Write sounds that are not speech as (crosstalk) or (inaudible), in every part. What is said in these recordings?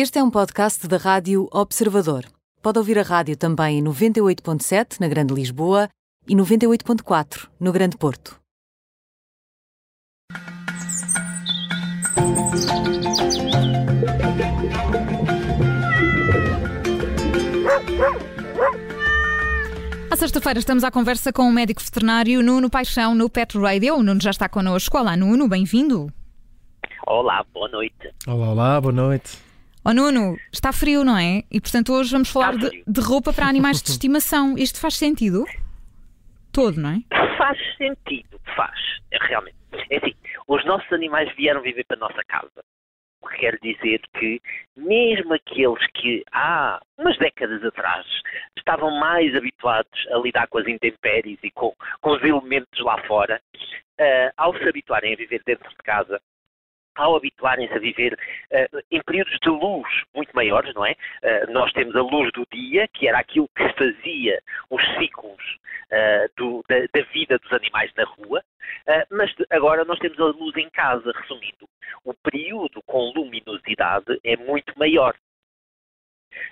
Este é um podcast da Rádio Observador. Pode ouvir a rádio também em 98.7 na Grande Lisboa e 98.4 no Grande Porto. À sexta-feira estamos à conversa com o médico veterinário Nuno Paixão no Pet Radio. O Nuno já está connosco. Olá, Nuno, bem-vindo. Olá, boa noite. Olá, olá, boa noite. Oh, Nuno, está frio, não é? E portanto hoje vamos falar de, de roupa para animais de (laughs) estimação. Isto faz sentido? Todo, não é? Faz sentido, faz, é, realmente. É assim, os nossos animais vieram viver para a nossa casa. O que quer dizer que, mesmo aqueles que há umas décadas atrás estavam mais habituados a lidar com as intempéries e com, com os elementos lá fora, uh, ao se habituarem a viver dentro de casa, ao habituarem-se a viver uh, em períodos de luz muito maiores, não é? Uh, nós temos a luz do dia, que era aquilo que fazia os ciclos uh, do, da, da, vida dos animais na rua, mas agora nós temos a luz em casa, resumindo. O período com luminosidade é muito maior.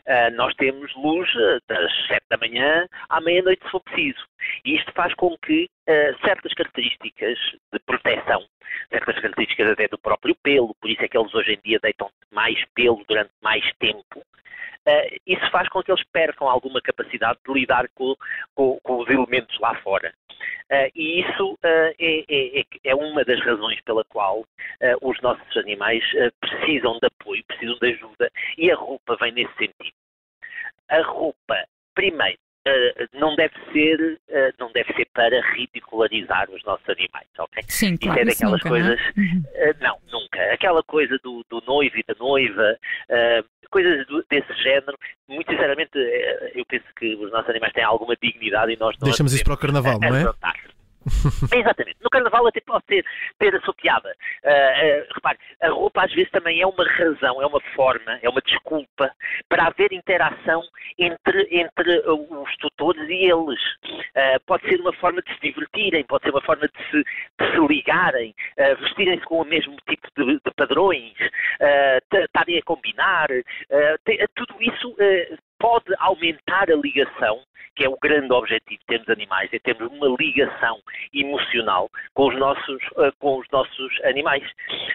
Uh, nós temos luz uh, das 7 da manhã à meia-noite, se for preciso. E isto faz com que uh, certas características de proteção, certas características até do próprio pelo, por isso é que eles hoje em dia deitam mais pelo durante mais tempo, Uh, isso faz com que eles percam alguma capacidade de lidar com, com, com os elementos lá fora. Uh, e isso uh, é, é, é, uma das razões pela qual os nossos animais precisam de apoio, precisam de ajuda, e a roupa vem nesse sentido. A roupa, primeiro, Uh, não deve ser uh, não deve ser para ridicularizar os nossos animais, ok? Sim, claro, isso é daquelas nunca, coisas não, é? uh, não, nunca. Aquela coisa do, do noivo e da noiva, coisas do, desse género. Muito sinceramente, eu penso que os nossos animais têm alguma dignidade e nós não deixamos isso para o carnaval, não é? (laughs) Exatamente. No carnaval até pode ter, ter a sua piada. Uh, uh, repare, a roupa às vezes também é uma razão, é uma forma, é uma desculpa para haver interação entre, entre os tutores e eles. Uh, pode ser uma forma de se divertirem, pode ser uma forma de se, de se ligarem, vestirem-se com o mesmo tipo de, de padrões, estarem a combinar. tudo isso pode aumentar a ligação, que é o grande objetivo de termos animais, é termos uma ligação emocional com os nossos, uh, com os nossos animais.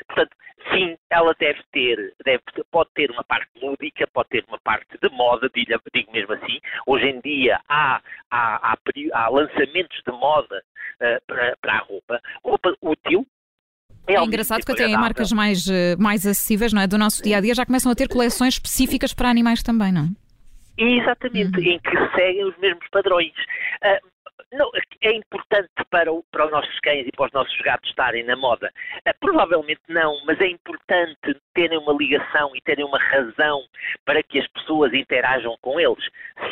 Portanto, sim, ela deve ter, deve, pode ter uma parte lúdica, pode ter uma parte de moda, digo, digo mesmo assim. Hoje em dia há, há, há, há lançamentos de moda uh, para, para a roupa, roupa útil, é, é engraçado que até em marcas mais, eh, mais acessíveis não é, do nosso dia a dia já começam a ter coleções específicas para animais também, não é? Exatamente, uhum. em que seguem os mesmos padrões. Uh, não, é importante para, o, para os nossos cães e para os nossos gatos estarem na moda? Uh, provavelmente não, mas é importante terem uma ligação e terem uma razão para que as pessoas interajam com eles?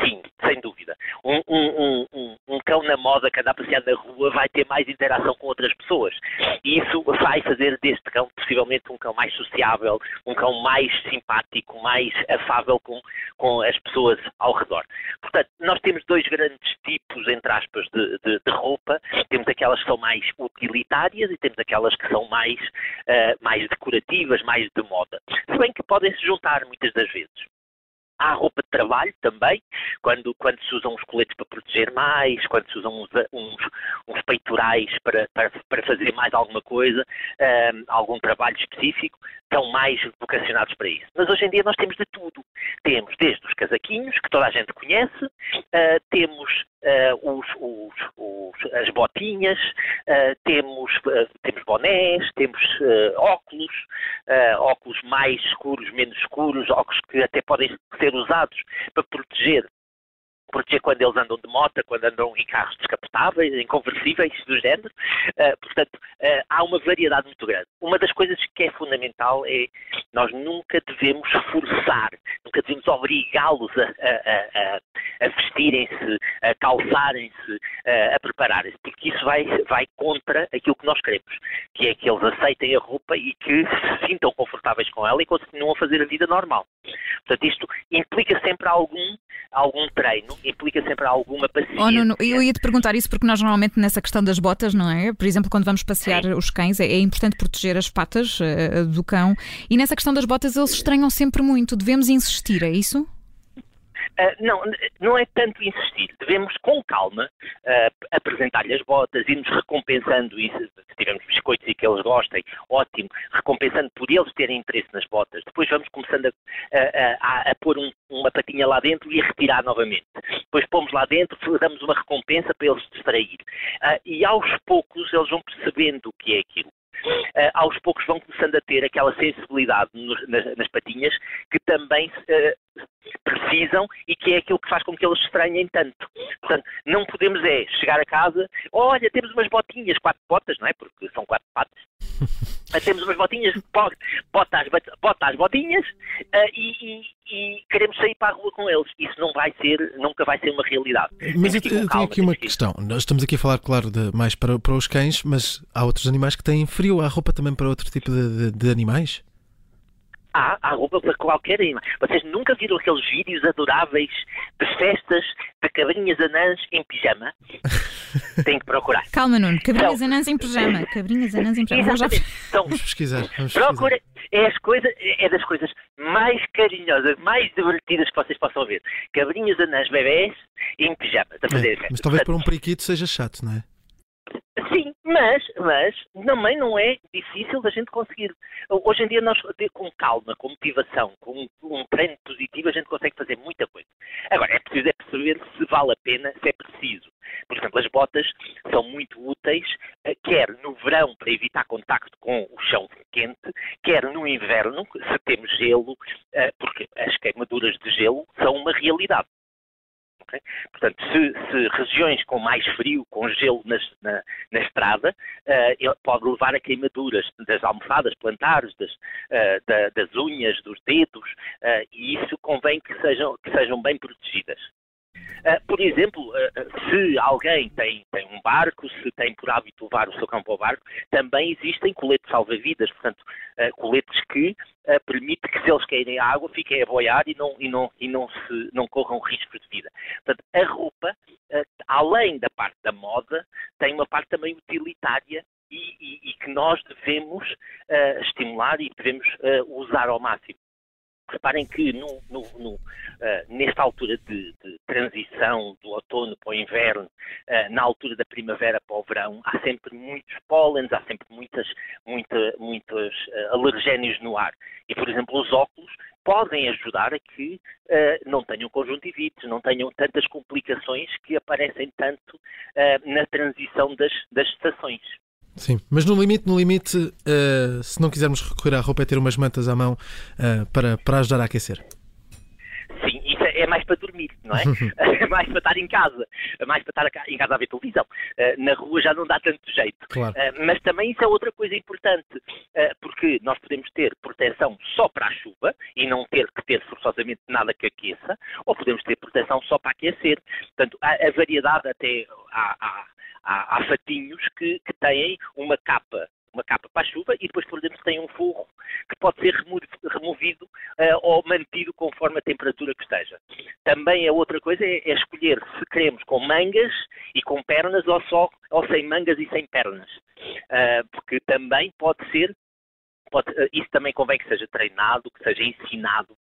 Sim, sem dúvida. Um, um, um, cão na moda que anda a passear na rua vai ter mais interação com outras pessoas. E isso vai fazer deste cão possivelmente um cão mais sociável, um cão mais simpático, mais afável com, com as pessoas ao redor. Portanto, nós temos dois grandes tipos, entre aspas, de, de, de roupa. Temos aquelas que são mais utilitárias e temos aquelas que são mais, uh, mais decorativas, mais de moda. Se bem que podem se juntar muitas das vezes. Há roupa de trabalho também, quando, quando se usam os coletes para proteger mais, quando se usam uns, uns, uns peitorais para, para, para, fazer mais alguma coisa, um, algum trabalho específico, estão mais vocacionados para isso. Mas hoje em dia nós temos de tudo. Temos desde os casaquinhos, que toda a gente conhece, uh, temos os, os, os, as botinhas, uh, temos, temos bonés, temos óculos, óculos mais escuros, menos escuros, óculos que até podem ser usados para proteger proteger quando eles andam de moto, quando andam em carros descapotáveis, em conversíveis do género. Uh, portanto, uh, há uma variedade muito grande. Uma das coisas que é fundamental é nós nunca devemos forçar, nunca devemos obrigá-los a, a, a, a vestirem-se, a calçarem-se, a prepararem-se, porque isso vai, vai contra aquilo que nós queremos, que é que eles aceitem a roupa e que se sintam confortáveis com ela e continuam a fazer a vida normal. Portanto, isto implica sempre algum, algum treino, implica sempre alguma paciência. Oh, Nuno, eu ia te perguntar isso porque nós normalmente nessa questão das botas, não é? Por exemplo, quando vamos passear Sim. os cães, é, é, importante proteger as patas uh, do cão e nessa questão das botas eles estranham sempre muito. Devemos insistir, é isso? Uh, não, não é tanto insistir. Devemos, com calma, uh, apresentar-lhe as botas, irmos recompensando isso. Se tivermos biscoitos e que eles gostem, ótimo. Recompensando por eles terem interesse nas botas. Depois vamos começando a, a, a, a pôr um, uma patinha lá dentro e a retirar novamente. Depois pomos lá dentro, damos uma recompensa para eles distrair. Uh, e aos poucos eles vão percebendo o que é aquilo. Uh, aos poucos vão começando a ter aquela sensibilidade nas, nas, patinhas que também uh, precisam e que é aquilo que faz com que eles estranhem tanto. Portanto, não podemos é chegar a casa, olha, temos umas botinhas, quatro botas, não é? Porque são quatro patas. (laughs) temos umas botinhas, bota as, bota as botinhas uh, e, e, e, queremos sair para a rua com eles. Isso não vai ser, nunca vai ser uma realidade. Mas eu, eu tenho aqui uma questão. Nós estamos aqui a falar, claro, de, mais para, para os cães, mas há outros animais que têm frio. Há roupa também para outro tipo de, de, de animais? Há, há roupa para qualquer animal. Vocês nunca viram aqueles vídeos adoráveis de festas de cabrinhas anãs em pijama? (laughs) Tem que procurar. Calma, Nuno. Cabrinhas então, anãs em pijama. Cabrinhas anãs em pijama. Exatamente. Então, vamos pesquisar. Vamos procura. É, as coisas, é das coisas mais carinhosas, mais divertidas que vocês possam ver. Cabrinhas anãs bebés em pijama. A fazer é, mas talvez para um periquito seja chato, não é? Sim, mas, mas também não é difícil da gente conseguir. Hoje em dia, nós, com calma, com motivação, com um, treino positivo, a gente consegue fazer muita coisa. Agora, é preciso é perceber se vale a pena, se é preciso. Por exemplo, as botas são muito úteis, eh, quer no verão para evitar contacto com o chão quente, quer no inverno, se temos gelo, eh, porque as queimaduras de gelo são uma realidade. Okay? Portanto, se, se, regiões com mais frio, com gelo nas, na, na, estrada, uh, pode levar a queimaduras das almofadas plantares, das, uh, da, das unhas, dos dedos, uh, e isso convém que sejam, que sejam bem protegidas. Uh, por exemplo, uh, se alguém tem, tem, um barco, se tem por hábito levar o seu cão para o barco, também existem coletes salva-vidas, portanto, uh, coletes que permitem que se eles caírem à água fiquem a boiar e não, e não, e não, se, não corram riscos de vida. Portanto, a roupa, além da parte da moda, tem uma parte também utilitária e, e, e que nós devemos estimular e devemos usar ao máximo. Reparem que no, no, no, uh, nesta altura de, de, transição do outono para o inverno, uh, na altura da primavera para o verão, há sempre muitos pólenes, há sempre muitas, muita, muitos uh, alergénios no ar. E, por exemplo, os óculos podem ajudar a que não tenham conjuntivites, não tenham tantas complicações que aparecem tanto na transição das, das estações. Sim, mas no limite, no limite, uh, se não quisermos recorrer à roupa, é ter umas mantas à mão uh, para, para ajudar a aquecer. Sim, isso é mais para dormir, não é? (laughs) (laughs) é mais para estar em casa, é mais para estar em casa a ver televisão. Uh, na rua já não dá tanto jeito. Claro. mas também isso é outra coisa importante, porque nós podemos ter proteção só para a chuva e não ter que ter forçosamente nada que aqueça, ou podemos ter proteção só para aquecer. Portanto, a, a variedade até há, há há, há fatinhos que, que têm uma capa uma capa para a chuva e depois por dentro tem um forro que pode ser removido uh, ou mantido conforme a temperatura que esteja. Também a outra coisa é, é, escolher se queremos com mangas e com pernas ou só ou sem mangas e sem pernas, uh, porque também pode ser Pode, uh, isso também convém que seja treinado, que seja ensinado,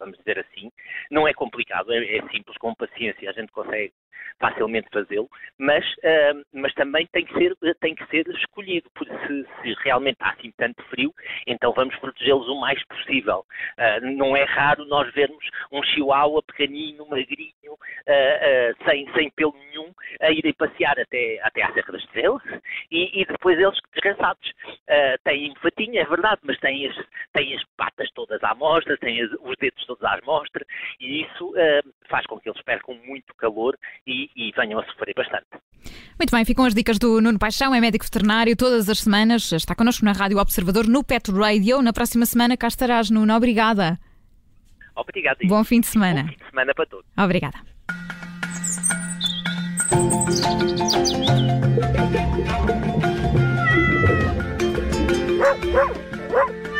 vamos dizer assim. Não é complicado, é, é simples, com paciência a gente consegue facilmente fazê-lo, mas, uh, mas também tem que ser, tem que ser escolhido, porque se, se realmente há assim tanto frio, então vamos protegê-los o mais possível. Uh, não é raro nós vermos um chihuahua pequenino, magrinho, uh, sem, sem pelo nenhum, a irem passear até, até à Serra das Estrelas e, e depois eles descansados. têm fatinha, é verdade, mas têm as, têm as patas todas à mostra, têm as, os dedos todos à mostra e isso faz com que eles percam muito calor e, e, venham a sofrer bastante. Muito bem, ficam as dicas do Nuno Paixão, é médico veterinário, todas as semanas está connosco na Rádio Observador, no Pet Radio. Na próxima semana cá estarás, Nuno. Obrigada. Obrigado. Bom fim de semana. Bom fim de semana para todos. Obrigada. Woo! (laughs)